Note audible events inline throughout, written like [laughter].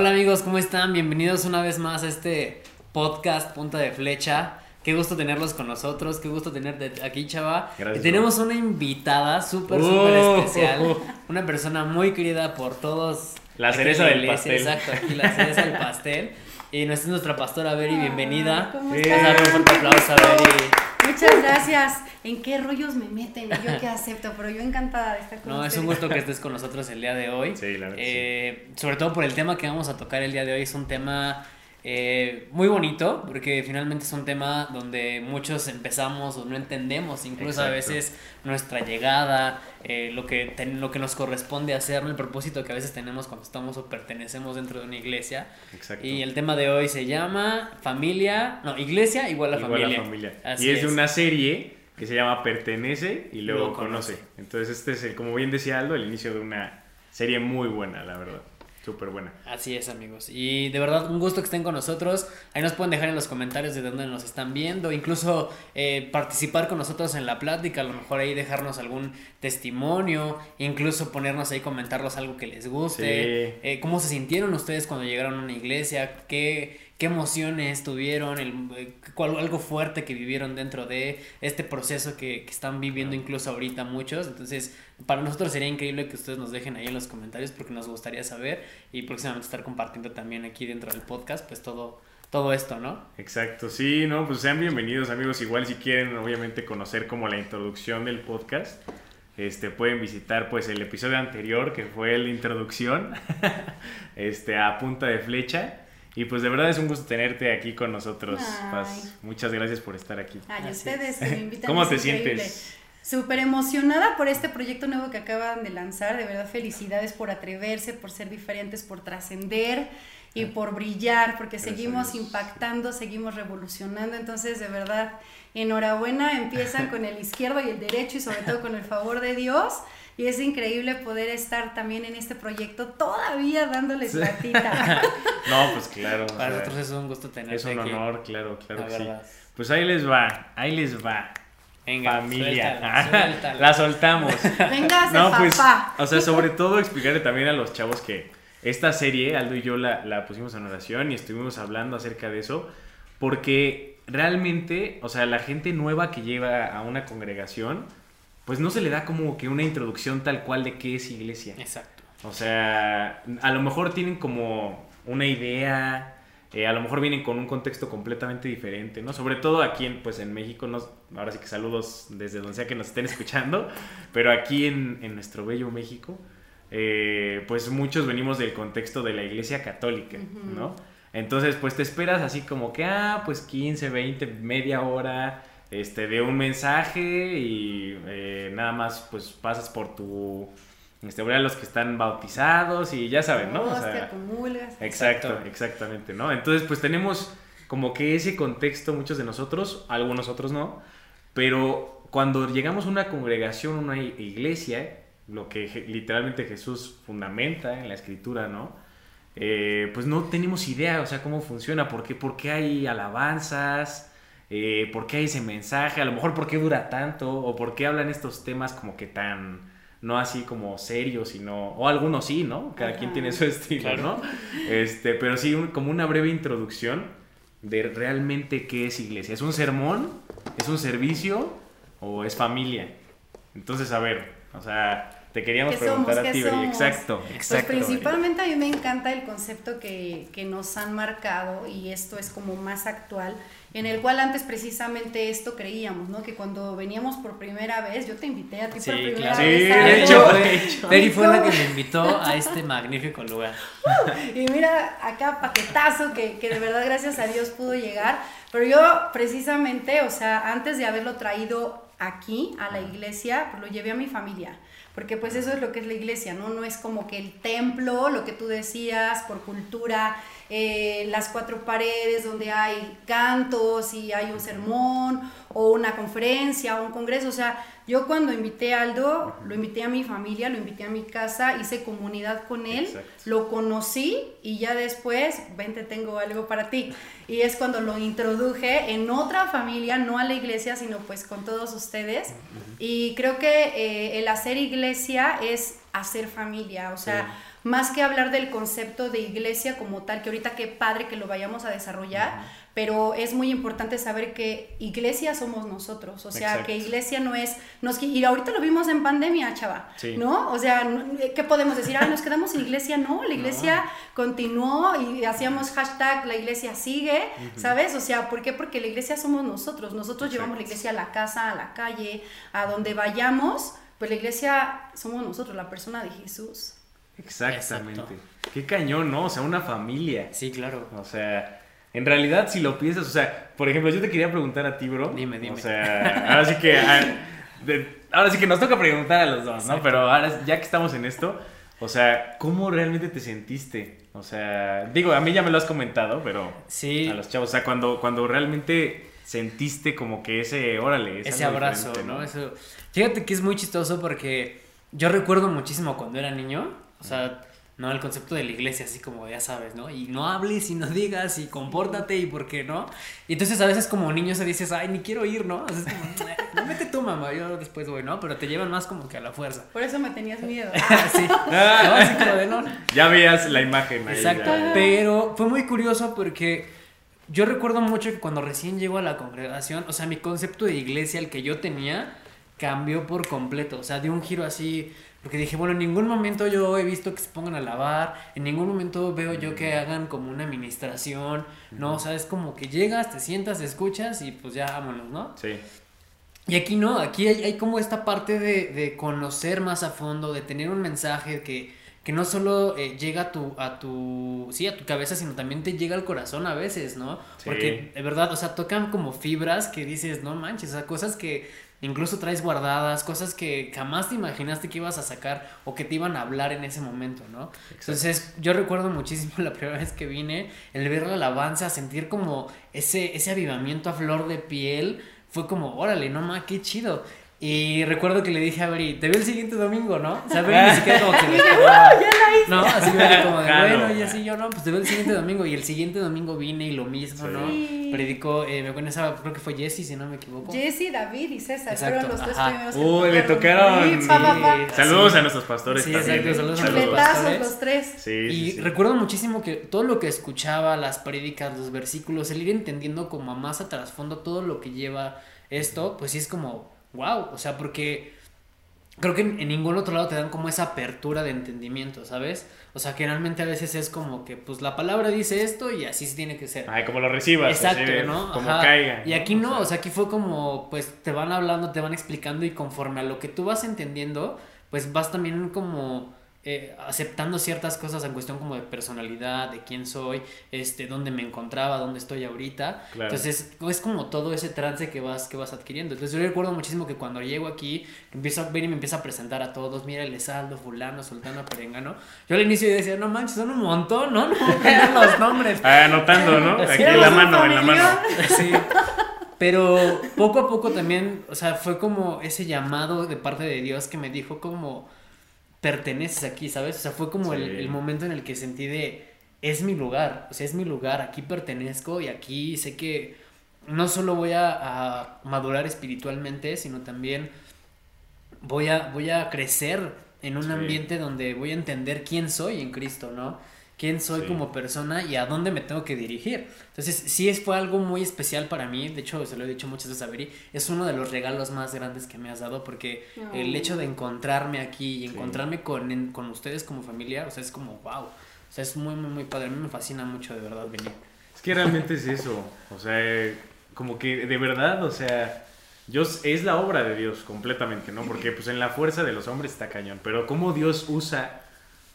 Hola amigos, ¿cómo están? Bienvenidos una vez más a este podcast Punta de Flecha. Qué gusto tenerlos con nosotros, qué gusto tenerte aquí, chava. Gracias, y tenemos una invitada súper, súper especial. Una persona muy querida por todos. La cereza del iglesia. pastel. Exacto, aquí la cereza del pastel. Y nuestra, es nuestra pastora Beri, bienvenida. ¿Cómo Sí. Vamos a dar un fuerte aplauso a Beri. Muchas gracias. ¿En qué rollos me meten? Y yo que acepto, pero yo encantada de estar con No, es un ustedes. gusto que estés con nosotros el día de hoy. Sí, la verdad Eh, Sobre todo por el tema que vamos a tocar el día de hoy. Es un tema eh, muy bonito, porque finalmente es un tema donde muchos empezamos o no entendemos, incluso a veces nuestra llegada, eh, lo, que ten- lo que nos corresponde hacer, el propósito que a veces tenemos cuando estamos o pertenecemos dentro de una iglesia. Exacto. Y el tema de hoy se llama familia, no, iglesia igual a Igual familia. la familia. Así y es, de una serie que se llama Pertenece y luego Luego conoce. conoce. Entonces este es, el, como bien decía Aldo, el inicio de una serie muy buena, la verdad. Súper buena. Así es, amigos. Y de verdad, un gusto que estén con nosotros. Ahí nos pueden dejar en los comentarios de dónde nos están viendo. Incluso eh, participar con nosotros en la plática. A lo mejor ahí dejarnos algún testimonio. Incluso ponernos ahí, comentarlos algo que les guste. Sí. Eh, ¿Cómo se sintieron ustedes cuando llegaron a una iglesia? ¿Qué, qué emociones tuvieron? El, eh, cuál- algo fuerte que vivieron dentro de este proceso que, que están viviendo incluso ahorita muchos. Entonces, para nosotros sería increíble que ustedes nos dejen ahí en los comentarios porque nos gustaría saber y próximamente estar compartiendo también aquí dentro del podcast, pues todo, todo esto, ¿no? Exacto, sí, no, pues sean bienvenidos amigos. Igual si quieren obviamente conocer como la introducción del podcast, este pueden visitar pues el episodio anterior que fue la introducción, [laughs] este a punta de flecha. Y pues de verdad es un gusto tenerte aquí con nosotros, Ay. Paz. Muchas gracias por estar aquí. Ay, ustedes me invitan. ¿Cómo te increíble. sientes? Súper emocionada por este proyecto nuevo que acaban de lanzar. De verdad, felicidades por atreverse, por ser diferentes, por trascender y por brillar, porque Gracias seguimos impactando, seguimos revolucionando. Entonces, de verdad, enhorabuena. Empiezan [laughs] con el izquierdo y el derecho y sobre todo con el favor de Dios. Y es increíble poder estar también en este proyecto todavía dándoles latita. [laughs] No, pues claro. o Para sea, nosotros es un gusto tenerte es un aquí. honor, claro, claro La que sí. Pues ahí les va, ahí les va. Venga, Familia. suéltala, suéltala. La soltamos. Véngase, No, pues, papá. o sea, sobre todo explicarle también a los chavos que esta serie, Aldo y yo la, la pusimos en oración y estuvimos hablando acerca de eso, porque realmente, o sea, la gente nueva que lleva a una congregación, pues no se le da como que una introducción tal cual de qué es iglesia. Exacto. O sea, a lo mejor tienen como una idea, eh, a lo mejor vienen con un contexto completamente diferente, ¿no? Sobre todo aquí en, pues en México, no, ahora sí que saludos desde donde sea que nos estén escuchando, [laughs] pero aquí en, en nuestro bello México, eh, pues muchos venimos del contexto de la iglesia católica. ¿no? Entonces, pues te esperas así como que, ah, pues 15, 20, media hora este, de un mensaje y eh, nada más pues pasas por tu... Este, voy a los que están bautizados y ya saben, ¿no? O sea, comulgas. Exacto, Exacto. exactamente, ¿no? Entonces, pues tenemos como que ese contexto, muchos de nosotros, algunos otros no, pero cuando llegamos a una congregación, una iglesia, lo que literalmente Jesús fundamenta en la escritura, ¿no? Eh, pues no tenemos idea, o sea, cómo funciona, por qué, por qué hay alabanzas, eh, por qué hay ese mensaje, a lo mejor por qué dura tanto, o por qué hablan estos temas como que tan, no así como serios, sino, o algunos sí, ¿no? Cada quien tiene su estilo, Claro. ¿no? Este, pero sí, un- como una breve introducción de realmente qué es iglesia. ¿Es un sermón? ¿Es un servicio? ¿O es familia? Entonces, a ver, o sea, te queríamos ¿Qué somos? preguntar a ¿Qué ti, somos? Exacto, Pues exacto. principalmente a mí me encanta el concepto que, que nos han marcado y esto es como más actual, en el cual antes precisamente esto creíamos, ¿no? Que cuando veníamos por primera vez, yo te invité a ti Sí, por primera claro. vez. Sí, de hecho, fue- de hecho. Beri fue la que me invitó a este magnífico lugar. [laughs] Y mira, acá paquetazo que, que de verdad gracias a Dios pudo llegar. Pero yo precisamente, o sea, antes de haberlo traído aquí a la iglesia, pues lo llevé a mi familia. Porque pues eso es lo que es la iglesia, ¿no? No es como que el templo, lo que tú decías, por cultura, eh, las cuatro paredes donde hay cantos y hay un sermón o una conferencia o un congreso. O sea, yo cuando invité a Aldo, lo invité a mi familia, lo invité a mi casa, hice comunidad con él, Exacto. lo conocí y ya después, vente, tengo algo para ti. Y es cuando lo introduje en otra familia, no a la iglesia, sino pues con todos ustedes. Y creo que eh, el hacer iglesia es hacer familia, o sea, más que hablar del concepto de iglesia como tal, que ahorita qué padre que lo vayamos a desarrollar, pero es muy importante saber que iglesia somos nosotros, o sea, que iglesia no es, nos, y ahorita lo vimos en pandemia, chava, ¿no? O sea, ¿qué podemos decir? Ah, nos quedamos en iglesia, no, la iglesia continuó y hacíamos hashtag la iglesia sigue, ¿sabes? O sea, ¿por qué? Porque la iglesia somos nosotros, nosotros llevamos la iglesia a la casa, a la calle, a donde vayamos, pues la iglesia somos nosotros, la persona de Jesús. Exactamente. Qué cañón, ¿no? O sea, una familia. Sí, claro. O sea, en realidad, si lo piensas, o sea, por ejemplo, yo te quería preguntar a ti, bro. Dime, dime. O sea, ahora sí que. ahora sí que nos toca preguntar a los dos, ¿no? Pero ahora, ya que estamos en esto, o sea, ¿cómo realmente te sentiste? O sea, digo, a mí ya me lo has comentado, pero. Sí. A los chavos, o sea, cuando, cuando realmente sentiste como que ese, órale, ese abrazo, ¿no? Eso. Fíjate que es muy chistoso porque yo recuerdo muchísimo cuando era niño o sea, no el concepto de la iglesia, así como ya sabes, ¿no? Y no hables y no digas y compórtate y por qué no. Y entonces a veces como niño se dices, ay, ni quiero ir, ¿no? O sea, es como, no vete tú, mamá, yo después voy, ¿no? Pero te llevan más como que a la fuerza. Por eso me tenías miedo. [laughs] sí. No, así como de no. Ya veías la imagen ahí. Exacto. Pero fue muy curioso porque yo recuerdo mucho que cuando recién llego a la congregación, o sea, mi concepto de iglesia, el que yo tenía, cambió por completo. O sea, dio un giro así porque dije, bueno, en ningún momento yo he visto que se pongan a lavar, en ningún momento veo yo que hagan como una administración, ¿no? O sea, es como que llegas, te sientas, escuchas y pues ya vámonos, ¿no? Sí. Y aquí no, aquí hay, hay como esta parte de, de, conocer más a fondo, de tener un mensaje que, que no solo eh, llega a tu, a tu, sí, a tu cabeza, sino también te llega al corazón a veces, ¿no? Porque de verdad, o sea, tocan como fibras que dices, no manches, o sea, cosas que incluso traes guardadas, cosas que jamás te imaginaste que ibas a sacar o que te iban a hablar en ese momento, ¿no? Entonces yo recuerdo muchísimo [laughs] la primera vez que vine, el ver la alabanza, sentir como ese, ese avivamiento a flor de piel, fue como, órale, no ma, qué chido. Y recuerdo que le dije a Bri, te veo el siguiente domingo, ¿no? O sea, Bri ni siquiera como que [laughs] me No, así me como de, bueno, y así yo, no, pues te veo el siguiente domingo. Y el siguiente domingo vine y lo mismo, ¿no? Predicó, eh, me acuerdo esa, creo que fue Jesse, si no me equivoco. Jesse, David y César, fueron los tres primeros Uy, le tocaron. Saludos a nuestros pastores Sí, exacto, saludos a los pastores. los tres. Sí, y recuerdo muchísimo que todo lo que escuchaba, las prédicas, los versículos, el ir entendiendo como a más a trasfondo todo lo que lleva esto, pues sí es como wow, o sea, porque creo que en, ningún otro lado te dan como esa apertura de entendimiento, ¿sabes? O sea, generalmente a veces es como que, pues la palabra dice esto y así se tiene que ser. Ay, como lo recibas. Exacto, ¿no? Como caiga. Y aquí no, o sea, aquí fue como, pues te van hablando, te van explicando y conforme a lo que tú vas entendiendo, pues vas también como eh, aceptando ciertas cosas en cuestión como de personalidad, de quién soy, este, dónde me encontraba, dónde estoy ahorita. Entonces es como todo ese trance que vas, que vas adquiriendo. Entonces yo recuerdo muchísimo que cuando llego aquí, empiezo a ver y me empieza a presentar a todos, mira el saldo, fulano, sultano, perengano. Yo al inicio decía, no manches, son un montón, ¿no? [laughs] No los nombres. Ah, anotando, ¿no? Aquí en la mano, en la mano. Sí. Pero poco a poco también, o sea, fue como ese llamado de parte de Dios que me dijo como perteneces aquí, ¿sabes? O sea, fue como el, momento en el que sentí de, es mi lugar, o sea, es mi lugar, aquí pertenezco y aquí sé que no solo voy a, madurar espiritualmente, sino también voy a, voy a crecer en un ambiente donde voy a entender quién soy en Cristo, ¿no? Quién soy como persona y a dónde me tengo que dirigir. Entonces, sí fue algo muy especial para mí, de hecho, se lo he dicho muchas veces a Beri, es uno de los regalos más grandes que me has dado porque el hecho de encontrarme aquí y encontrarme con, con ustedes como familia, o sea, es como, wow, o sea, es muy, muy, muy padre, a mí me fascina mucho de verdad venir. Es que realmente es eso, o sea, como que de verdad, o sea... Dios es la obra de Dios completamente, ¿no? Porque pues en la fuerza de los hombres está cañón, pero cómo Dios usa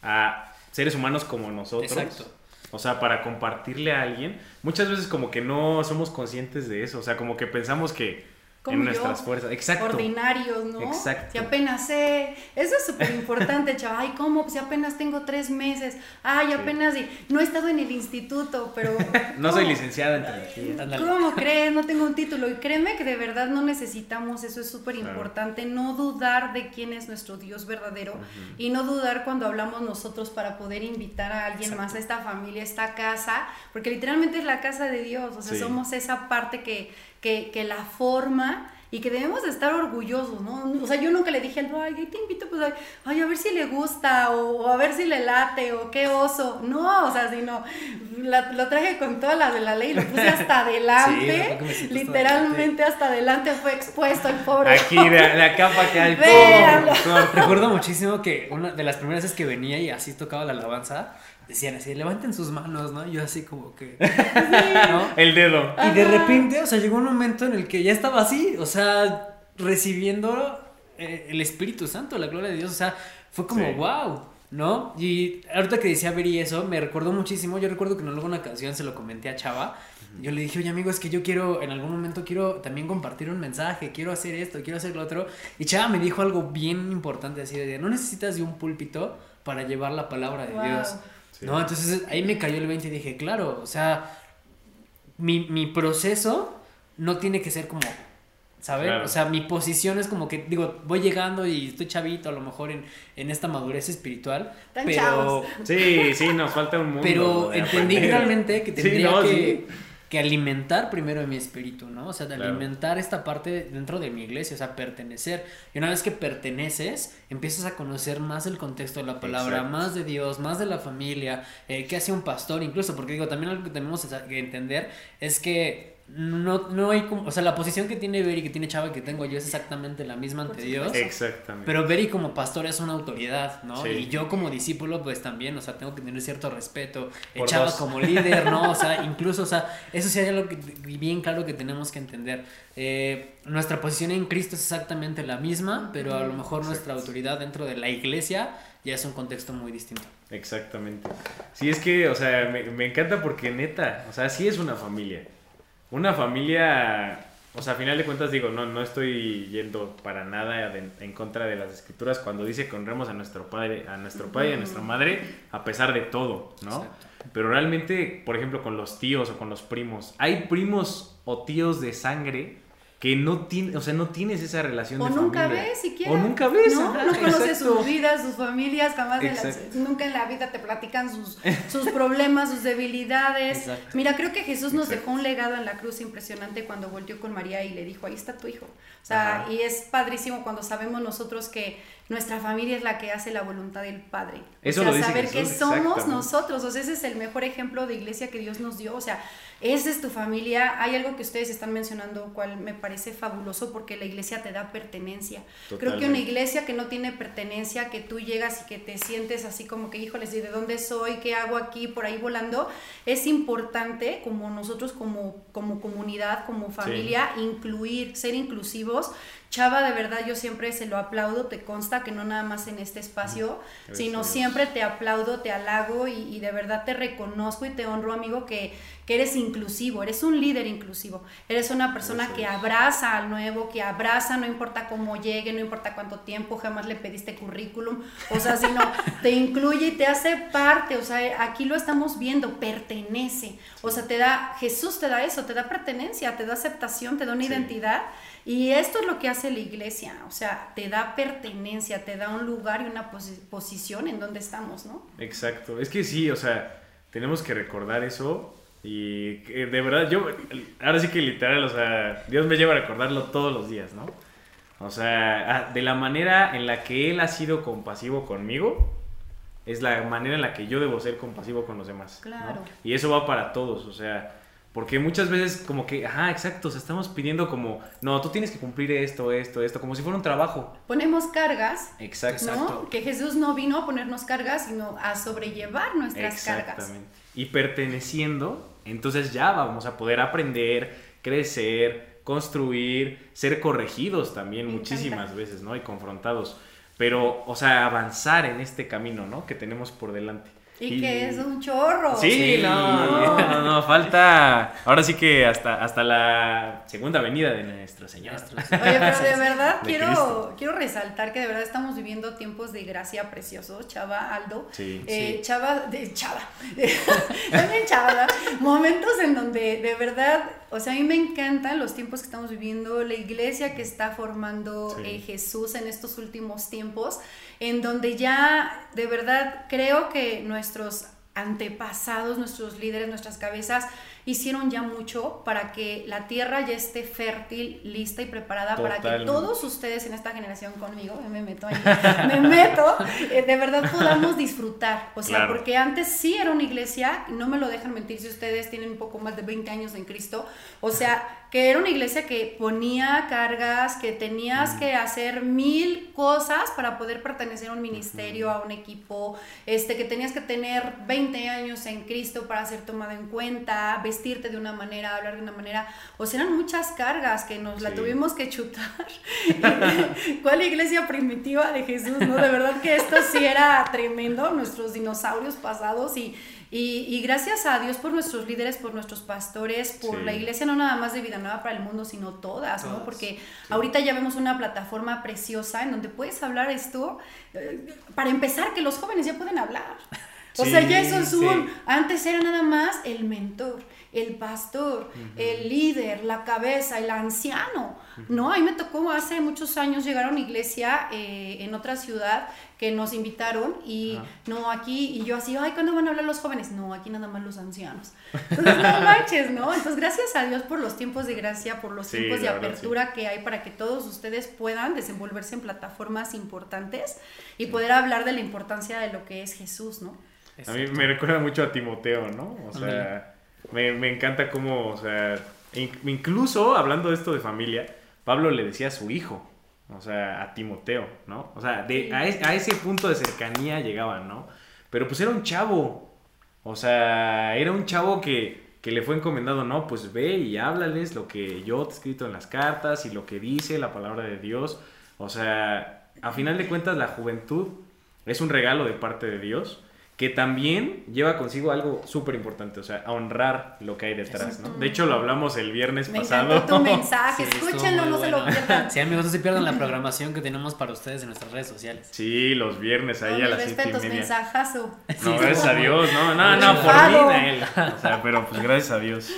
a seres humanos como nosotros. Exacto. O sea, para compartirle a alguien. Muchas veces como que no somos conscientes de eso. O sea, como que pensamos que en nuestras fuerzas. Exacto. Ordinarios, ¿no? Exacto. Si apenas sé. Eso es súper importante, [laughs] chaval. Ay, ¿cómo? Si apenas tengo tres meses. Ay, apenas. No he estado en el instituto, pero. [laughs] no soy licenciada en teología. ¿Cómo crees? No tengo un título. Y créeme que de verdad no necesitamos. Eso es súper importante. No dudar de quién es nuestro Dios verdadero. Y no dudar cuando hablamos nosotros para poder invitar a alguien más a esta familia, a esta casa. Porque literalmente es la casa de Dios. O sea, somos esa parte que que, que la forma y que debemos de estar orgullosos, ¿no? O sea, yo nunca le dije al ay, te invito, pues, ay, a ver si le gusta, o, a ver si le late, o qué oso. No, o sea, sino, lo traje con todas las de la ley, lo puse hasta [laughs] adelante, literalmente hasta adelante fue expuesto el pobre. Aquí, de, acá para acá, el pobre. Recuerdo muchísimo que una de las primeras veces que venía y así tocaba la alabanza, decían así, levanten sus manos, ¿no? yo así como que... [laughs] ¿no? El dedo. Y de repente, o sea, llegó un momento en el que ya estaba así, o sea, recibiendo eh, el Espíritu Santo, la gloria de Dios, o sea, fue como, wow, ¿no? Y ahorita que decía Beri eso, me recordó muchísimo, yo recuerdo que en alguna canción se lo comenté a Chava, yo le dije, oye amigo, es que yo quiero, en algún momento quiero también compartir un mensaje, quiero hacer esto, quiero hacer lo otro. Y Chava me dijo algo bien importante, así de, no necesitas de un púlpito para llevar la palabra de Dios. ¿No? Entonces ahí me cayó el 20 y dije, claro, o sea, mi, mi proceso no tiene que ser como, ¿sabes? O sea, mi posición es como que, digo, voy llegando y estoy chavito a lo mejor en, en esta madurez espiritual, pero... Sí, sí, nos falta un mundo. Pero entendí realmente que tendría que que alimentar primero de mi espíritu, ¿no? O sea, de alimentar esta parte dentro de mi iglesia, o sea, pertenecer. Y una vez que perteneces, empiezas a conocer más el contexto de la palabra, más de Dios, más de la familia, eh, qué hace un pastor incluso, porque digo, también algo que tenemos que entender es que no, no hay como, o sea, la posición que tiene Beri, que tiene Chava, que tengo yo es exactamente la misma ante Dios. Exactamente. Pero Beri como pastor es una autoridad, ¿no? Y yo como discípulo, pues también, o sea, tengo que tener cierto respeto. Chava como líder, ¿no? O sea, [laughs] incluso, o sea, eso sí hay algo que, bien claro que tenemos que entender. Eh, nuestra posición en Cristo es exactamente la misma, pero a lo mejor nuestra autoridad dentro de la iglesia ya es un contexto muy distinto. Exactamente. Sí, es que, o sea, me, me encanta porque neta, o sea, sí es una familia una familia, o sea, a final de cuentas digo, no, no estoy yendo para nada en contra de las escrituras cuando dice que honremos a nuestro padre, a nuestro padre y a nuestra madre a pesar de todo, ¿no? Pero realmente, por ejemplo, con los tíos o con los primos, hay primos o tíos de sangre que no tiene, o sea, no tienes esa relación o nunca ves siquiera. O nunca ves. No, no conoces sus vidas, sus familias, jamás nunca en la vida te platican sus, [laughs] sus problemas, sus debilidades. Mira, creo que Jesús nos dejó un legado en la cruz impresionante cuando volvió con María y le dijo, ahí está tu hijo. O sea, y es padrísimo cuando sabemos nosotros que nuestra familia es la que hace la voluntad del Padre. Eso o sea, saber que somos nosotros, o sea, ese es el mejor ejemplo de iglesia que Dios nos dio, o sea, esa es tu familia. Hay algo que ustedes están mencionando, cual me parece fabuloso porque la iglesia te da pertenencia. Creo que una iglesia que no tiene pertenencia, que tú llegas y que te sientes así como que, híjoles, ¿de dónde soy? ¿Qué hago aquí? Por ahí volando. Es importante, como nosotros, como, como comunidad, como familia, incluir, ser inclusivos Chava, de verdad yo siempre se lo aplaudo, te consta que no nada más en este espacio, sino siempre te aplaudo, te halago y, de verdad te reconozco y te honro, amigo, que, que, eres inclusivo, eres un líder inclusivo, eres una persona que abraza al nuevo, que abraza, no importa cómo llegue, no importa cuánto tiempo, jamás le pediste currículum, o sea, sino [laughs] te incluye y te hace parte, o sea, aquí lo estamos viendo, pertenece, o sea, te da, Jesús te da eso, te da pertenencia, te da aceptación, te da una identidad. Y esto es lo que hace la iglesia, o sea, te da pertenencia, te da un lugar y una posición en donde estamos, ¿no? Exacto, es que sí, o sea, tenemos que recordar eso y de verdad yo, ahora sí que literal, o sea, Dios me lleva a recordarlo todos los días, ¿no? O sea, de la manera en la que Él ha sido compasivo conmigo, es la manera en la que yo debo ser compasivo con los demás. Claro. Y eso va para todos, o sea, porque muchas veces como que, ajá, exacto, o sea, estamos pidiendo como, no, tú tienes que cumplir esto, esto, esto, como si fuera un trabajo. Ponemos cargas. Exacto. ¿no? Que Jesús no vino a ponernos cargas, sino a sobrellevar nuestras cargas. Exactamente. Y perteneciendo, entonces ya vamos a poder aprender, crecer, construir, ser corregidos también muchísimas veces, ¿no? Y confrontados. Pero, o sea, avanzar en este camino, ¿no? Que tenemos por delante. Y, que es un chorro. Sí, No, no, no, falta. Ahora sí que hasta, hasta la segunda venida de nuestro Señor. Oye, pero de verdad quiero, quiero resaltar que de verdad estamos viviendo tiempos de gracia preciosos, Chava, Aldo. Sí, eh, Chava, de Chava. [laughs] También Chava, Momentos en donde de verdad, o sea, a mí me encantan los tiempos que estamos viviendo, la iglesia que está formando eh, Jesús en estos últimos tiempos en donde ya de verdad creo que nuestros antepasados, nuestros líderes, nuestras cabezas, hicieron ya mucho para que la tierra ya esté fértil, lista y preparada para que todos ustedes en esta generación conmigo, me meto ahí, [laughs] me meto, eh, de verdad podamos disfrutar. O sea, porque antes sí era una iglesia, no me lo dejan mentir si ustedes tienen un poco más de 20 años en Cristo, o sea, que era una iglesia que ponía cargas, que tenías que hacer mil cosas para poder pertenecer a un ministerio, a un equipo, este, que tenías que tener 20 años en Cristo para ser tomado en cuenta, vestirte de una manera, hablar de una manera, o sea, eran muchas cargas que nos la tuvimos que chutar. [laughs] ¿Cuál iglesia primitiva de Jesús? No, de verdad que esto sí era tremendo, nuestros dinosaurios pasados y y, gracias a Dios por nuestros líderes, por nuestros pastores, por la iglesia, no nada más de Vida Nueva para el mundo, sino todas, ¿no? Porque ahorita ya vemos una plataforma preciosa en donde puedes hablar esto, eh, para empezar, que los jóvenes ya pueden hablar. O sea, ya eso es un... Antes era nada más el mentor, el pastor, el líder, la cabeza, el anciano. No, a mí me tocó hace muchos años llegar a una iglesia eh, en otra ciudad que nos invitaron y no aquí, y yo así, ay, ¿cuándo van a hablar los jóvenes? No, aquí nada más los ancianos. Entonces, no [laughs] manches, ¿no? Entonces, gracias a Dios por los tiempos de gracia, por los tiempos de apertura que hay para que todos ustedes puedan desenvolverse en plataformas importantes y poder hablar de la importancia de lo que es Jesús, ¿no? A mí me recuerda mucho a Timoteo, ¿no? O sea, me, me encanta cómo, o sea, incluso hablando de esto de familia, Pablo le decía a su hijo, o sea, a Timoteo, ¿no? O sea, de, a, ese punto de cercanía llegaban, ¿no? Pero pues era un chavo, o sea, era un chavo que, que le fue encomendado, no, pues ve y háblales lo que yo te he escrito en las cartas y lo que dice la palabra de Dios. O sea, a final de cuentas la juventud es un regalo de parte de Dios que también lleva consigo algo súper importante, o sea, a honrar lo que hay detrás, ¿no? De hecho, lo hablamos el viernes Me pasado. tu [laughs] mensaje, escúchenlo, no se lo pierdan. Sí, amigos, no se pierdan la [laughs] programación que tenemos para ustedes en nuestras redes sociales. Sí, los viernes ahí a las siete y media. mensajazo. No, gracias a Dios, no, no, no, por mí, él. [laughs] O sea, pero pues gracias a Dios.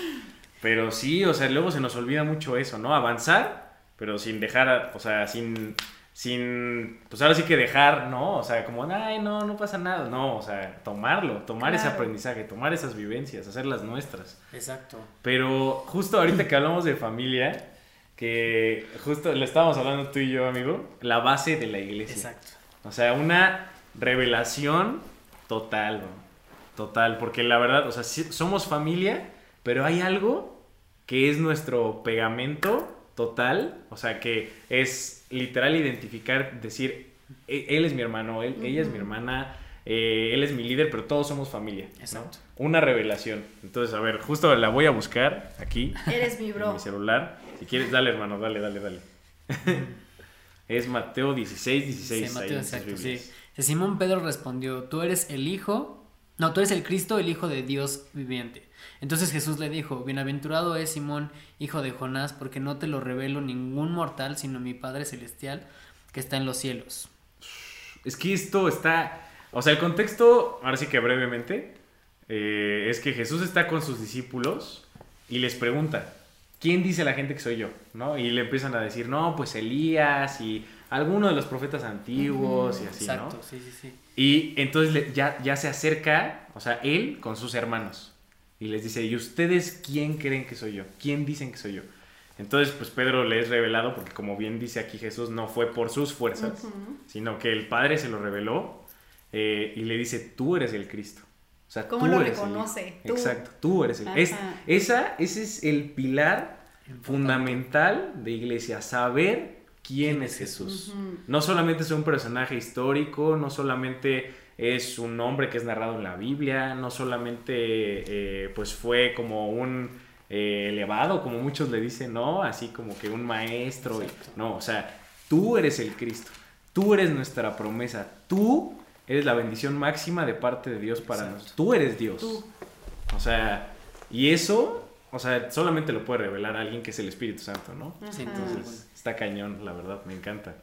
Pero sí, o sea, luego se nos olvida mucho eso, ¿no? Avanzar, pero sin dejar, o sea, sin sin, pues ahora sí que dejar, ¿no? O sea, como, ay, no, no pasa nada. No, o sea, tomarlo, tomar ese aprendizaje, tomar esas vivencias, hacerlas nuestras. Exacto. Pero justo ahorita que hablamos de familia, que justo le estábamos hablando tú y yo, amigo, la base de la iglesia. Exacto. O sea, una revelación total, total, porque la verdad, o sea, somos familia, pero hay algo que es nuestro pegamento total, o sea, que es literal identificar, decir, e-, él es mi hermano, él, ella es mi hermana, eh, él es mi líder, pero todos somos familia. Exacto. Una revelación. Entonces, a ver, justo la voy a buscar aquí. Eres mi bro. En mi celular. Si quieres, dale, hermano, dale, dale, dale. [laughs] es Mateo 16, 16. Sí, Mateo, exacto, sí. Simón Pedro respondió, tú eres el hijo, no, tú eres el Cristo, el hijo de Dios viviente. Entonces Jesús le dijo, Bienaventurado es Simón, hijo de Jonás, porque no te lo revelo ningún mortal, sino mi Padre Celestial que está en los cielos. Es que esto está, o sea, el contexto, ahora sí que brevemente, eh, es que Jesús está con sus discípulos y les pregunta, ¿quién dice la gente que soy yo? ¿No? Y le empiezan a decir, no, pues Elías y alguno de los profetas antiguos y así, Exacto, sí, sí, sí. Y entonces ya, ya se acerca, o sea, él con sus hermanos y les dice, ¿y ustedes quién creen que soy yo? ¿Quién dicen que soy yo? Entonces, pues Pedro le es revelado, porque como bien dice aquí Jesús, no fue por sus fuerzas, sino que el Padre se lo reveló eh, y le dice, tú eres el Cristo. O sea, ¿Cómo tú lo eres reconoce? Exacto, tú eres el es, esa, Ese es el pilar fundamental de iglesia, saber quién es Jesús. No solamente es un personaje histórico, no solamente es un hombre que es narrado en la Biblia, no solamente eh, pues fue como un eh, elevado, como muchos le dicen, ¿no? Así como que un maestro, no, o sea, tú eres el Cristo, tú eres nuestra promesa, tú eres la bendición máxima de parte de Dios para nosotros, tú eres Dios. O sea, y eso, o sea, solamente lo puede revelar alguien que es el Espíritu Santo, ¿no? Entonces, está cañón, la verdad, me encanta.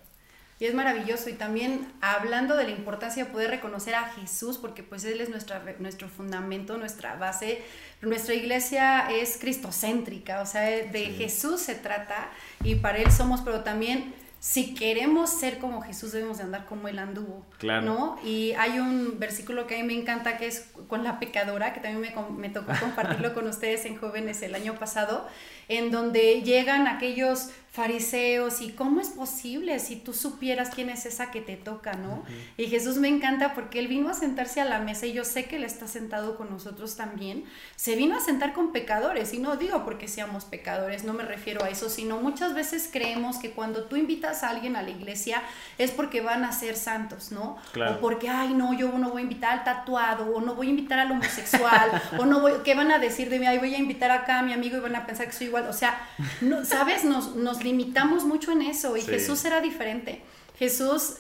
Y es maravilloso. Y también hablando de la importancia de poder reconocer a Jesús, porque pues Él es nuestra, nuestro fundamento, nuestra base. Nuestra iglesia es cristocéntrica, o sea, de Jesús se trata y para Él somos, pero también si queremos ser como Jesús, debemos de andar como Él anduvo. Claro. ¿no? Y hay un versículo que a mí me encanta que es con la pecadora, que también me, me tocó [laughs] compartirlo con ustedes en jóvenes el año pasado, en donde llegan aquellos fariseos y cómo es posible si tú supieras quién es esa que te toca, ¿no? Y Jesús me encanta porque él vino a sentarse a la mesa y yo sé que él está sentado con nosotros también. Se vino a sentar con pecadores y no digo porque seamos pecadores, no me refiero a eso, sino muchas veces creemos que cuando tú invitas a alguien a la iglesia es porque van a ser santos, ¿no? O porque, ay, no, yo no voy a invitar al tatuado o no voy a invitar al homosexual o no voy, ¿qué van a decir de mí? Ay, voy a invitar acá a mi amigo y van a pensar que soy igual. O sea, no, ¿sabes? Nos, nos limitamos mucho en eso y Jesús era diferente. Jesús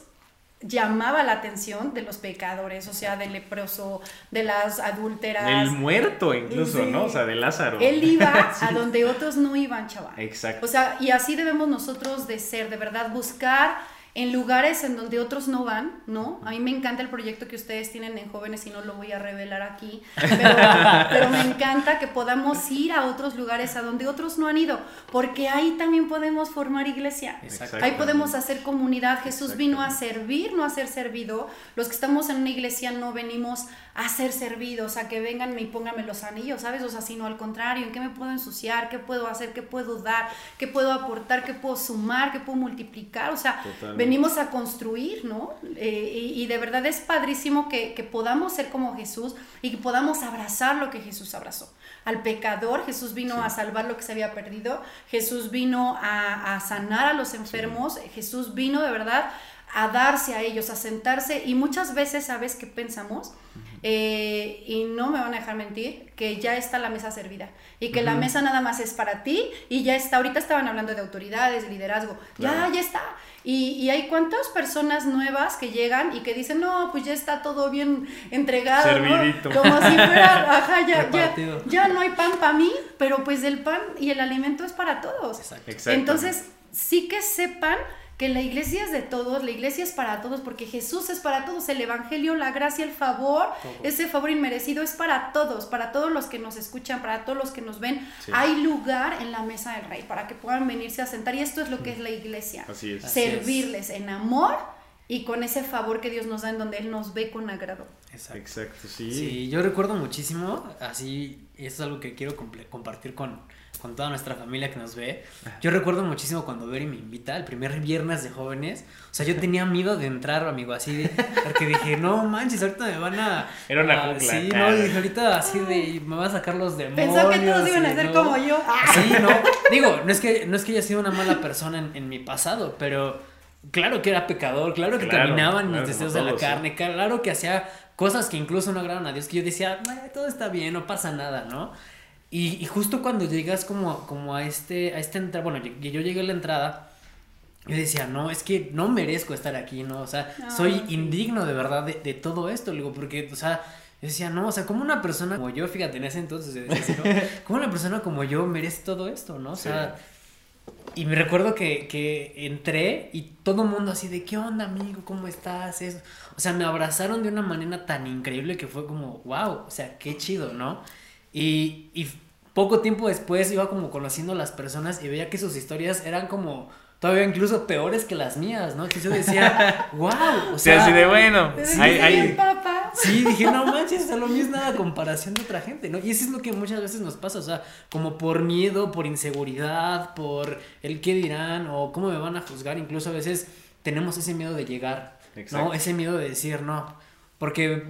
llamaba la atención de los pecadores, o sea, del leproso, de las adúlteras. Del muerto incluso, ¿no? O sea, de Lázaro. Él iba [laughs] a donde otros no iban, chaval. Exacto. O sea, y así debemos nosotros de ser, de verdad, buscar en lugares en donde otros no van, ¿no? A mí me encanta el proyecto que ustedes tienen en jóvenes y no lo voy a revelar aquí, pero, [laughs] me encanta que podamos ir a otros lugares a donde otros no han ido, porque ahí también podemos formar iglesia, ahí podemos hacer comunidad. Jesús vino a servir, no a ser servido. Los que estamos en una iglesia no venimos a ser servidos, a que vengan y pónganme los anillos, ¿sabes? O sea, sino al contrario, ¿en qué me puedo ensuciar? ¿Qué puedo hacer? ¿Qué puedo dar? ¿Qué puedo aportar? ¿Qué puedo sumar? ¿Qué puedo multiplicar? O sea, venimos a construir, ¿no? Eh, y, de verdad es padrísimo que, podamos ser como Jesús y que podamos abrazar lo que Jesús abrazó. Al pecador, Jesús vino a salvar lo que se había perdido, Jesús vino a, sanar a los enfermos, Jesús vino de verdad a darse a ellos, a sentarse y muchas veces, ¿sabes qué pensamos? Eh, y no me van a dejar mentir, que ya está la mesa servida y que la mesa nada más es para ti y ya está, ahorita estaban hablando de autoridades, de liderazgo, ya, ya está. Y, y, hay cuántas personas nuevas que llegan y que dicen, no, pues ya está todo bien entregado, como si fuera, [laughs] ajá, ya, ya, ya, no hay pan para mí, pero pues el pan y el alimento es para todos. Entonces, sí que sepan que la iglesia es de todos, la iglesia es para todos, porque Jesús es para todos, el Evangelio, la gracia, el favor, ese favor inmerecido es para todos, para todos los que nos escuchan, para todos los que nos ven. Hay lugar en la mesa del rey para que puedan venirse a sentar y esto es lo que es la iglesia. Servirles en amor y con ese favor que Dios nos da en donde Él nos ve con agrado. Exacto, sí. Sí, yo recuerdo muchísimo, así, y eso es algo que quiero compartir con con toda nuestra familia que nos ve. Yo recuerdo muchísimo cuando Beri me invita, el primer viernes de jóvenes. O sea, yo tenía miedo de entrar, amigo, así de. Porque dije, no manches, ahorita me van a. [laughs] Era una Sí, no, dije, ahorita así de. Me van a sacar los demonios. Pensó que todos iban a ser como yo. Sí, no. Digo, no es que, no es que haya sido una mala persona en, en mi pasado, pero. Claro que era pecador, claro que caminaban mis deseos de la carne, claro que hacía cosas que incluso no agradan a Dios, que yo decía, todo está bien, no pasa nada, ¿no? Y, justo cuando llegas como, como a este, a este entrada, bueno, yo, yo llegué a la entrada, yo decía, no, es que no merezco estar aquí, ¿no? O sea, soy indigno de verdad de, todo esto, digo, porque, o sea, yo decía, no, o sea, como una persona como yo, fíjate, en ese entonces, decía, ¿no? [laughs] como una persona como yo merece todo esto, ¿no? O sea, y me recuerdo que, que entré y todo el mundo así de, ¿qué onda, amigo? ¿Cómo estás? Eso. O sea, me abrazaron de una manera tan increíble que fue como, wow, o sea, qué chido, ¿no? Y, y poco tiempo después iba como conociendo a las personas y veía que sus historias eran como todavía incluso peores que las mías, ¿no? Que yo decía, [laughs] wow, o sea, así de bueno. Sí, sí, dije, no manches, o lo mismo nada a comparación de otra gente, ¿no? Y eso es lo que muchas veces nos pasa, o sea, como por miedo, por inseguridad, por el qué dirán o cómo me van a juzgar, incluso a veces tenemos ese miedo de llegar, ¿no? Ese miedo de decir no, porque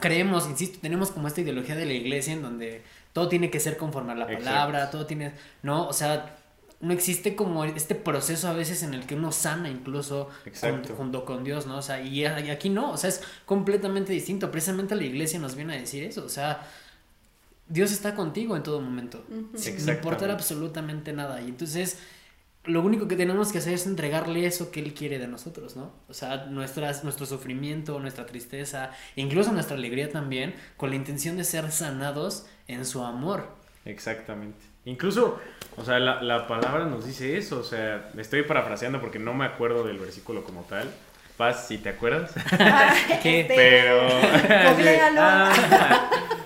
creemos, insisto, tenemos como esta ideología de la iglesia en donde todo tiene que ser conforme a la palabra, todo tiene, ¿no? O sea, no existe como este proceso a veces en el que uno sana incluso junto, con Dios, ¿no? O sea, y, aquí no, o sea, es completamente distinto. Precisamente la iglesia nos viene a decir eso, o sea, Dios está contigo en todo momento, sin importar absolutamente nada. Y entonces, lo único que tenemos que hacer es entregarle eso que Él quiere de nosotros, ¿no? O sea, nuestras, nuestro sufrimiento, nuestra tristeza, incluso nuestra alegría también, con la intención de ser sanados en su amor. Exactamente. Incluso, o sea, la, la palabra nos dice eso, o sea, estoy parafraseando porque no me acuerdo del versículo como tal. Paz, si te acuerdas. ¿Qué? [laughs] [laughs] Pero.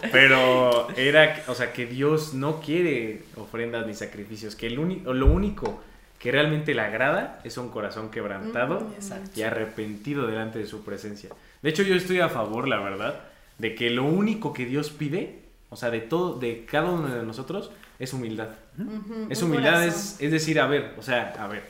[laughs] pero era, o sea, que Dios no quiere ofrendas ni sacrificios, que el lo único que realmente le agrada es un corazón quebrantado Mm, Exacto. y arrepentido delante de su presencia. De hecho, yo estoy a favor, la verdad, de que lo único que Dios pide, o sea, de todo, de cada uno de nosotros, es humildad. Es humildad, es, es decir, a ver, o sea, a ver.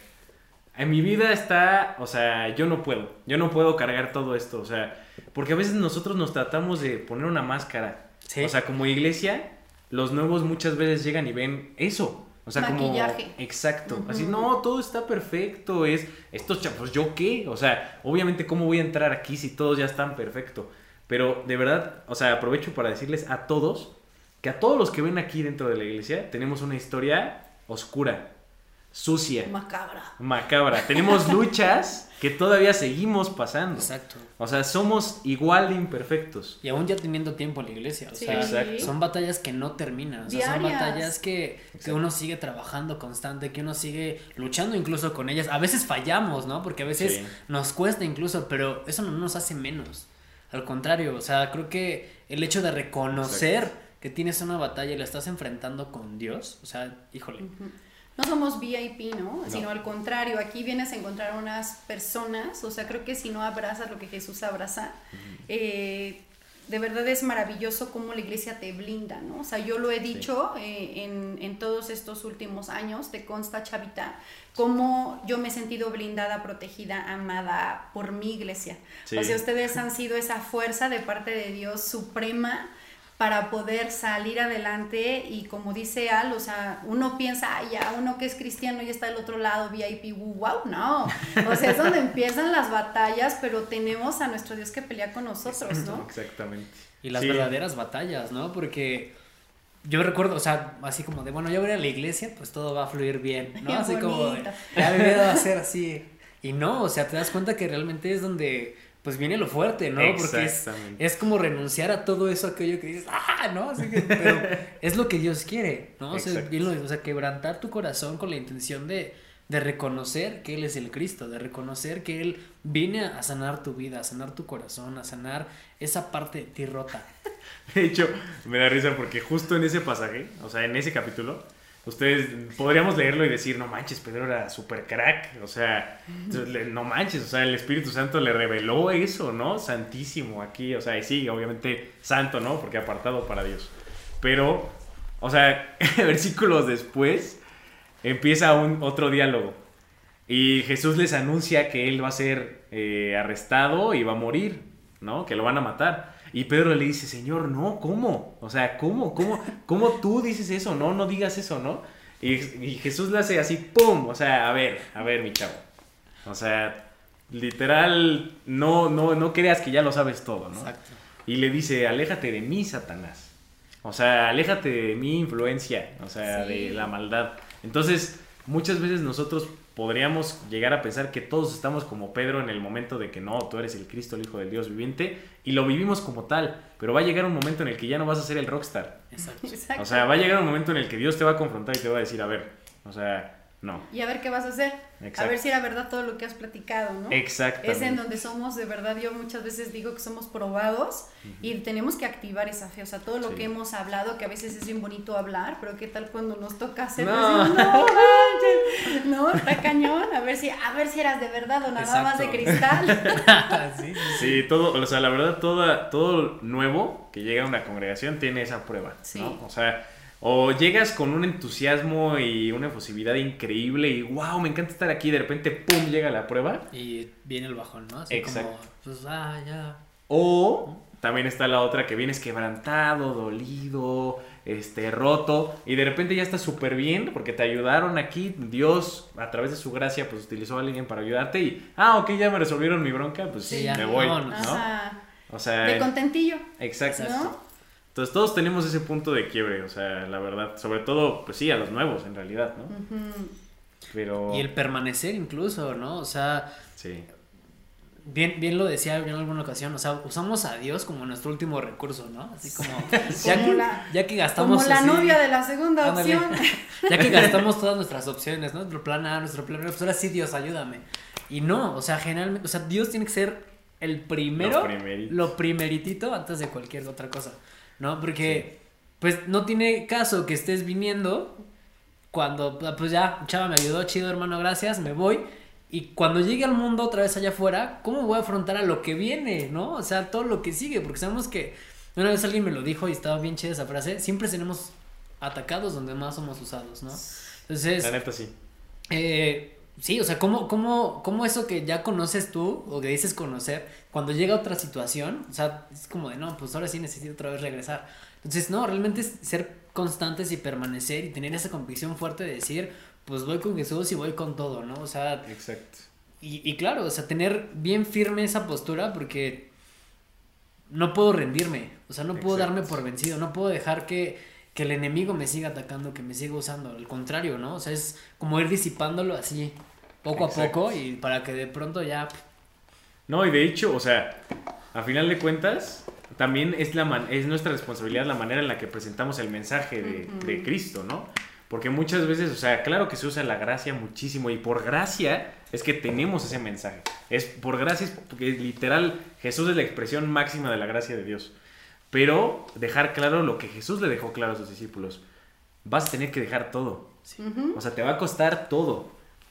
En mi vida está, o sea, yo no puedo, yo no puedo cargar todo esto, o sea, porque a veces nosotros nos tratamos de poner una máscara. Sí. O sea, como iglesia, los nuevos muchas veces llegan y ven eso. O sea, Maquillaje. como... Exacto. Ujú. Así, no, todo está perfecto, es... Estos chavos, ¿yo qué? O sea, obviamente, ¿cómo voy a entrar aquí si todos ya están perfecto? Pero de verdad, o sea, aprovecho para decirles a todos que a todos los que ven aquí dentro de la iglesia tenemos una historia oscura, sucia, Macabra. macabra. Tenemos [laughs] luchas que todavía seguimos pasando. Exacto. O sea, somos igual de imperfectos. Y aún ya teniendo tiempo en la iglesia. O Sí. sea, Exacto. son batallas que no terminan. O sea, son batallas que, que uno sigue trabajando constante, que uno sigue luchando incluso con ellas. A veces fallamos, ¿no? Porque a veces Sí. nos cuesta incluso, pero eso no nos hace menos. Al contrario, o sea, creo que el hecho de reconocer que tienes una batalla y la estás enfrentando con Dios, o sea, híjole. No somos VIP, ¿no? Sino al contrario, aquí vienes a encontrar unas personas, o sea, creo que si no abrazas lo que Jesús abraza, eh, de verdad es maravilloso cómo la iglesia te blinda, ¿no? O sea, yo lo he dicho eh, en, en todos estos últimos años, te consta, Chavita, cómo yo me he sentido blindada, protegida, amada por mi iglesia. Sí. O sea, ustedes han sido esa fuerza de parte de Dios suprema para poder salir adelante y como dice Al, o sea, uno piensa, ay, ya, uno que es cristiano y está del otro lado, VIP, wow, no. O sea, es [laughs] donde empiezan las batallas, pero tenemos a nuestro Dios que pelea con nosotros, ¿no? Exactamente. Y las Sí. verdaderas batallas, ¿no? Porque yo recuerdo, o sea, así como de, bueno, ya voy a ir a la iglesia, pues todo va a fluir bien, [laughs] ¿no? Qué Así como, de, bonito. ya mi vida va a ser así. Y no, o sea, te das cuenta que realmente es donde, pues viene lo fuerte, ¿no? Porque es, como renunciar a todo eso, aquello que dices, ah, ¿no? Así que, pero [laughs] es lo que Dios quiere, ¿no? O sea, bien lo o sea, quebrantar tu corazón con la intención de, de reconocer que Él es el Cristo, de reconocer que Él viene a sanar tu vida, a sanar tu corazón, a sanar esa parte de ti rota. [laughs] De hecho, me da risa porque justo en ese pasaje, o sea, en ese capítulo, ustedes podríamos leerlo y decir, no manches, Pedro era súper crack, o sea, no manches, o sea, el Espíritu Santo le reveló eso, ¿no? Santísimo aquí, o sea, y sí, obviamente santo, ¿no? Porque apartado para Dios. Pero, o sea, [laughs] versículos después empieza un otro diálogo. Y Jesús les anuncia que él va a ser eh, arrestado y va a morir, ¿no? Que lo van a matar. Y Pedro le dice, Señor, no, ¿cómo? O sea, ¿cómo? ¿Cómo, cómo tú dices eso? No, no digas eso, ¿no? Y, y Jesús le hace así, ¡pum! O sea, a ver, a ver, mi chavo. O sea, literal, no, no, no creas que ya lo sabes todo, ¿no? Exacto. Y le dice, aléjate de mí, Satanás. O sea, aléjate de mi influencia, o sea, Sí. de la maldad. Entonces, muchas veces nosotros podríamos llegar a pensar que todos estamos como Pedro en el momento de que no, tú eres el Cristo, el Hijo del Dios viviente, y lo vivimos como tal. Pero va a llegar un momento en el que ya no vas a ser el rockstar. Exacto. Exacto. O sea, va a llegar un momento en el que Dios te va a confrontar y te va a decir, a ver, o sea, no. y a ver qué vas a hacer. A Exacto. ver si era verdad todo lo que has platicado, ¿no? Exactamente. Es en donde somos, de verdad, yo muchas veces digo que somos probados y tenemos que activar esa fe, o sea, todo lo Sí. que hemos hablado, que a veces es bien bonito hablar, pero qué tal cuando nos toca hacer, No. Decimos, no, [laughs] manches, no, está cañón, a ver si, a ver si eras de verdad o nada más de Exacto. cristal. [laughs] sí. Sí, todo, o sea, la verdad, toda, todo nuevo que llega a una congregación tiene esa prueba, Sí. ¿no? O sea, o llegas con un entusiasmo y una efusividad increíble y wow, me encanta estar aquí, de repente, pum, llega la prueba. Y viene el bajón, ¿no? Así Exacto. como, pues, ah, ya. O también está la otra que vienes quebrantado, dolido, este, roto, y de repente ya estás súper bien porque te ayudaron aquí, Dios a través de su gracia pues utilizó a alguien para ayudarte y, ah, ok, ya me resolvieron mi bronca, pues Sí, ya, me voy, vámonos. ¿no? O sea, De contentillo, exacto. ¿no? Entonces todos tenemos ese punto de quiebre, o sea, la verdad, sobre todo, pues sí, a los nuevos en realidad, ¿no? Pero... Y el permanecer incluso, ¿no? O sea, Sí, bien, bien lo decía yo en alguna ocasión, o sea, usamos a Dios como nuestro último recurso, ¿no? Así como, [laughs] ya, Como que, la- ya que gastamos Como la así- novia de la segunda Ándale. opción. [laughs] ya que gastamos todas nuestras opciones, ¿no? Nuestro plan A, nuestro plan B, pues ahora sí, Dios, ayúdame. Y no, o sea, generalmente, o sea, Dios tiene que ser el primero, lo primeritito antes de cualquier otra cosa, ¿no? Porque, pues, no tiene caso que estés viniendo cuando, pues ya, chava me ayudó, chido hermano, gracias, me voy. Y cuando llegue al mundo otra vez allá afuera, ¿cómo voy a afrontar a lo que viene, no? O sea, todo lo que sigue, porque sabemos que una vez alguien me lo dijo y estaba bien chida esa frase, siempre seremos atacados donde más somos usados, ¿no? Entonces... La neta sí. Eh, sí, o sea, ¿cómo, cómo, ¿cómo eso que ya conoces tú o que dices conocer, cuando llega otra situación, o sea, es como de, no, pues ahora sí necesito otra vez regresar. Entonces, no, realmente es ser constantes y permanecer y tener esa convicción fuerte de decir, pues voy con Jesús y voy con todo, ¿no? O sea, Exacto. y, y claro, o sea, tener bien firme esa postura porque no puedo rendirme, o sea, no puedo Exacto. darme por vencido, no puedo dejar que, que el enemigo me siga atacando, que me siga usando, al contrario, ¿no? O sea, es como ir disipándolo así, poco Exacto. a poco y para que de pronto ya... No, y de hecho, o sea, a final de cuentas, también es, la man- es nuestra responsabilidad la manera en la que presentamos el mensaje de, de Cristo, ¿no? Porque muchas veces, o sea, claro que se usa la gracia muchísimo y por gracia es que tenemos ese mensaje. Es por gracia, es porque literal Jesús es la expresión máxima de la gracia de Dios. Pero dejar claro lo que Jesús le dejó claro a sus discípulos. Vas a tener que dejar todo. Ujú. O sea, te va a costar todo.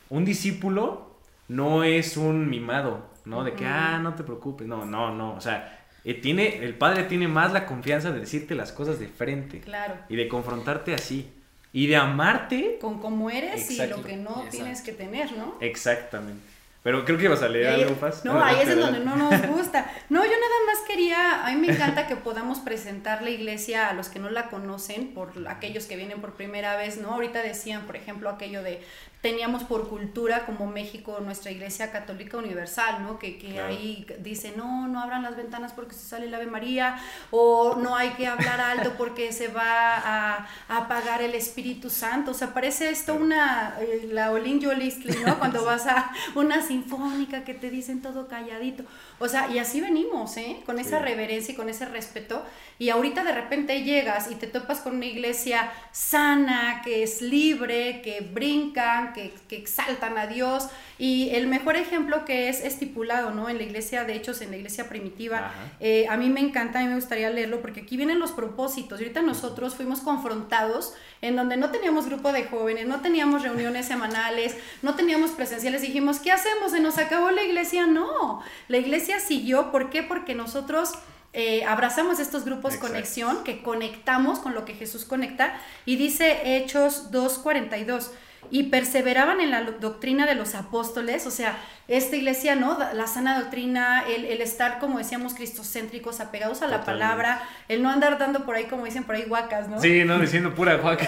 Un discípulo no es un mimado, ¿no? De que, ah, no te preocupes. No, no, no. O sea, eh, tiene, el padre tiene más la confianza de decirte las cosas de frente Claro. y de confrontarte así. Y de amarte. Con cómo eres Exacto. y lo que no Exacto. tienes que tener, ¿no? Exactamente. Pero creo que ibas a leer ahí- algo, Paz. No, ahí es en donde no nos [laughs] gusta. No, yo nada más quería, a mí me encanta que podamos presentar la iglesia a los que no la conocen, por aquellos que vienen por primera vez, ¿no? Ahorita decían, por ejemplo, aquello de teníamos por cultura como México nuestra iglesia católica universal, ¿no? Que, que Claro. ahí dice, no, no abran las ventanas porque se sale el Ave María, o no hay que hablar alto porque se va a, a apagar el Espíritu Santo. O sea, parece esto una, eh, la Olin Yolistli, ¿no? [laughs] Cuando vas a una sinfónica que te dicen todo calladito. O sea, y así venimos, ¿eh? Con esa Sí. reverencia y con ese respeto. Y ahorita de repente llegas y te topas con una iglesia sana, que es libre, que brincan, que, que exaltan a Dios. Y el mejor ejemplo que es estipulado, ¿no? En la iglesia, de hechos, en la iglesia primitiva, eh, a mí me encanta, a mí me gustaría leerlo porque aquí vienen los propósitos. Y ahorita nosotros fuimos confrontados en donde no teníamos grupo de jóvenes, no teníamos reuniones semanales, no teníamos presenciales. Dijimos, ¿qué hacemos? ¿Se nos acabó la iglesia? No, la iglesia siguió. ¿Por qué? Porque nosotros... eh, abrazamos estos grupos Exacto. conexión, que conectamos con lo que Jesús conecta, y dice Hechos 2.42, y perseveraban en la doctrina de los apóstoles, o sea, esta iglesia, ¿no? La sana doctrina, el, el estar, como decíamos, cristocéntricos, apegados a la palabra, el no andar dando por ahí, como dicen por ahí, guacas, ¿no? Sí, no, diciendo pura guaca.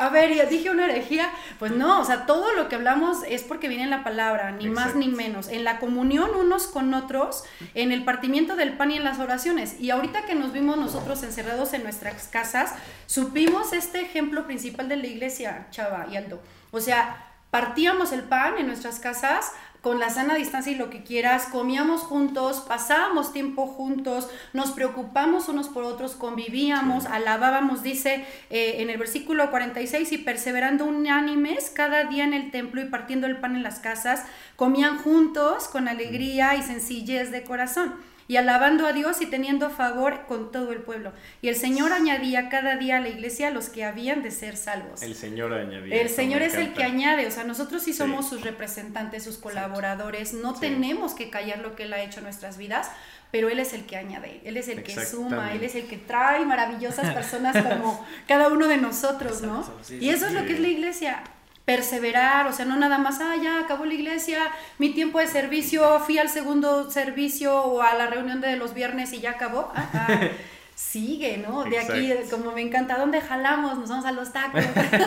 A ver, dije una herejía. Pues no, o sea, todo lo que hablamos es porque viene en la palabra, ni más ni menos. En la comunión unos con otros, en el partimiento del pan y en las oraciones. Y ahorita que nos vimos nosotros encerrados en nuestras casas, supimos este ejemplo principal de la iglesia, Chava y Aldo. O sea, partíamos el pan en nuestras casas con la sana distancia y lo que quieras, comíamos juntos, pasábamos tiempo juntos, nos preocupamos unos por otros, convivíamos, alabábamos, dice eh, en el versículo 46, y perseverando unánimes cada día en el templo y partiendo el pan en las casas, comían juntos con alegría y sencillez de corazón y alabando a Dios y teniendo favor con todo el pueblo. Y el Señor añadía cada día a la iglesia a los que habían de ser salvos. El Señor añadía. El Señor es el que añade, o sea, nosotros sí Sí. somos sus representantes, sus colaboradores, no Sí. tenemos que callar lo que Él ha hecho en nuestras vidas, pero Él es el que añade, Él es el que suma, Él es el que trae maravillosas personas como [laughs] cada uno de nosotros, ¿no? Y eso es lo que es la iglesia. Perseverar, o sea, no nada más, ah, ya acabó la iglesia, mi tiempo de servicio, fui al segundo servicio o a la reunión de los viernes y ya acabó. Ah, ah. [laughs] Sigue, ¿no? De aquí, como me encanta, ¿dónde jalamos? Nos vamos a los tacos.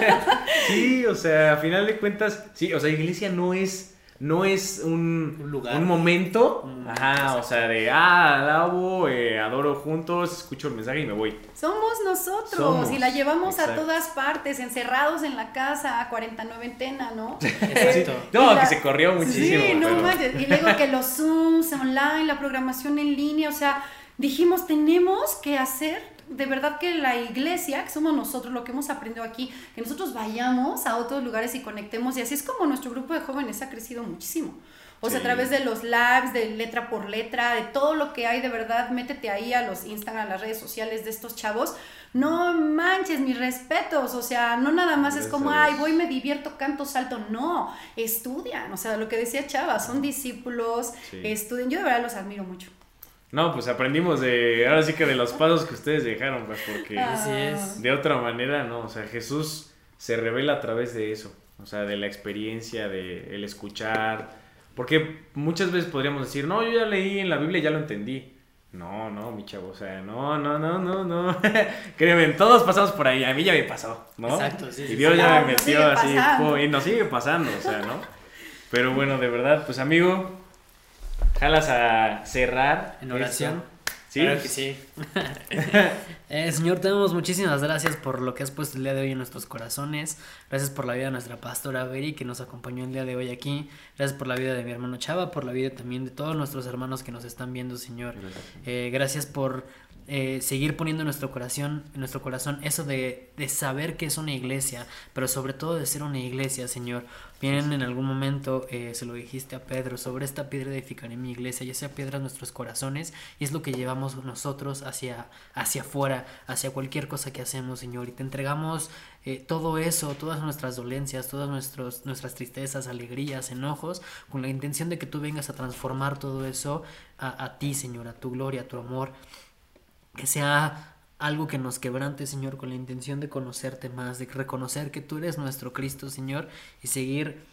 [laughs] Sí, o sea, a final de cuentas, sí, o sea, iglesia no es no es un, Un lugar. un momento, Un- ajá, o sea, de, ah, alabo, eh, adoro juntos, escucho el mensaje y me voy. Somos nosotros Somos, y la llevamos a todas partes, encerrados en la casa, a 49 ¿no? [laughs] Exacto. No, la- que se corrió muchísimo. Sí, no pero- manches. Y luego que los Zooms online, la programación en línea, o sea, dijimos, tenemos que hacer de verdad que la iglesia, que somos nosotros, lo que hemos aprendido aquí, que nosotros vayamos a otros lugares y conectemos. Y así es como nuestro grupo de jóvenes ha crecido muchísimo. O sea, a través de los lives, de letra por letra, de todo lo que hay de verdad, métete ahí a los Instagram, a las redes sociales de estos chavos. No manches, mis respetos. O sea, no nada más es como, ay, voy, me divierto, canto, salto. No, estudian. O sea, lo que decía Chava, son discípulos, Sí. estudian. Yo de verdad los admiro mucho. No, pues aprendimos de, ahora sí que de los pasos que ustedes dejaron, pues porque Ah. Así es. de otra manera no, o sea, Jesús se revela a través de eso, o sea, de la experiencia, de el escuchar, porque muchas veces podríamos decir, no, yo ya leí en la Biblia, ya lo entendí. No, no, mi chavo, o sea, no, no, no, no, no. [laughs] Créeme, todos pasamos por ahí, a mí ya me pasó, ¿no? Exacto, sí, Y Dios sí. ya me metió así, pasando. y nos sigue pasando, o sea, ¿no? Pero bueno, de verdad, pues amigo, jalas a cerrar. En oración. esto. Sí, Claro que sí. [laughs] Eh, señor, te damos muchísimas gracias por lo que has puesto el día de hoy en nuestros corazones. Gracias por la vida de nuestra pastora Beri, que nos acompañó el día de hoy aquí. Gracias por la vida de mi hermano Chava, por la vida también de todos nuestros hermanos que nos están viendo, Señor. Gracias. Eh, gracias por eh, seguir poniendo en nuestro corazón, en nuestro corazón eso de, de saber que es una iglesia, pero sobre todo de ser una iglesia, Señor. Vienen en algún momento, eh, se lo dijiste a Pedro, sobre esta piedra edificaré mi iglesia, ya sea piedra en nuestros corazones, y es lo que llevamos nosotros hacia, hacia afuera, hacia cualquier cosa que hacemos, Señor. Y te entregamos eh, todo eso, todas nuestras dolencias, todas nuestros, nuestras tristezas, alegrías, enojos, con la intención de que tú vengas a transformar todo eso a, a ti, Señor, a tu gloria, a tu amor que sea algo que nos quebrante, Señor, con la intención de conocerte más, de reconocer que tú eres nuestro Cristo, Señor, y seguir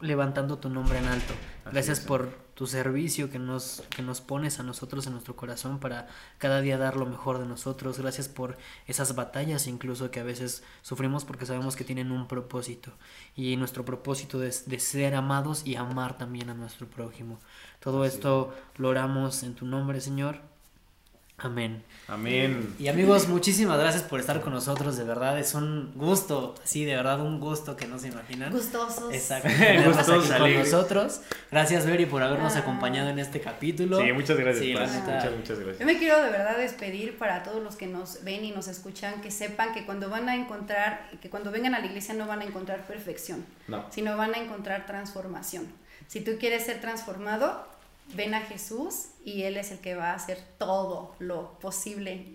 levantando tu nombre en alto. Gracias por tu servicio que nos, que nos pones a nosotros en nuestro corazón para cada día dar lo mejor de nosotros. Gracias por esas batallas incluso que a veces sufrimos porque sabemos que tienen un propósito. Y nuestro propósito es de ser amados y amar también a nuestro prójimo. Todo Así esto lo oramos en tu nombre, Señor. Amén. Amén. Y amigos, muchísimas gracias por estar con nosotros, de verdad es un gusto, sí, de verdad un gusto que no se imaginan. Gustosos. Exacto, Gustosos, aquí con nosotros. Gracias, Beri, por habernos Ah. acompañado en este capítulo. Sí, muchas gracias, Sí, neta. Muchas, muchas Yo gracias. me quiero de verdad despedir para todos los que nos ven y nos escuchan, que sepan que cuando van a encontrar, que cuando vengan a la iglesia no van a encontrar perfección, No. sino van a encontrar transformación. Si tú quieres ser transformado, ven a Jesús y Él es el que va a hacer todo lo posible,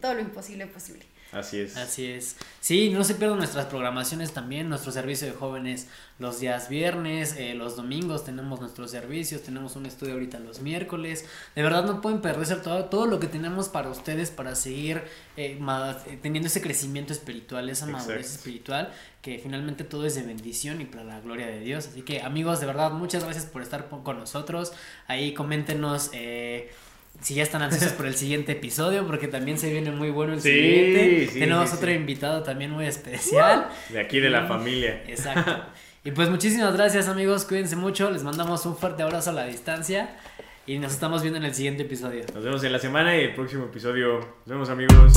todo lo imposible posible. Así es. Así es. Sí, no se pierdan nuestras programaciones también, nuestro servicio de jóvenes los días viernes, eh, los domingos tenemos nuestros servicios, tenemos un estudio ahorita los miércoles. De verdad no pueden perderse todo, todo lo que tenemos para ustedes para seguir eh, eh, teniendo ese crecimiento espiritual, esa madurez espiritual, que finalmente todo es de bendición y para la gloria de Dios. Así que amigos, de verdad, muchas gracias por estar con nosotros. Ahí coméntenos. Eh, si ya están ansiosos [laughs] por el siguiente episodio, porque también se viene muy bueno el Sí, siguiente. sí, Tenemos sí, otro invitado también muy especial. [laughs] De aquí de la familia. [laughs] Exacto. Y pues muchísimas gracias amigos, cuídense mucho, les mandamos un fuerte abrazo a la distancia y nos estamos viendo en el siguiente episodio. Nos vemos en la semana y el próximo episodio. Nos vemos amigos.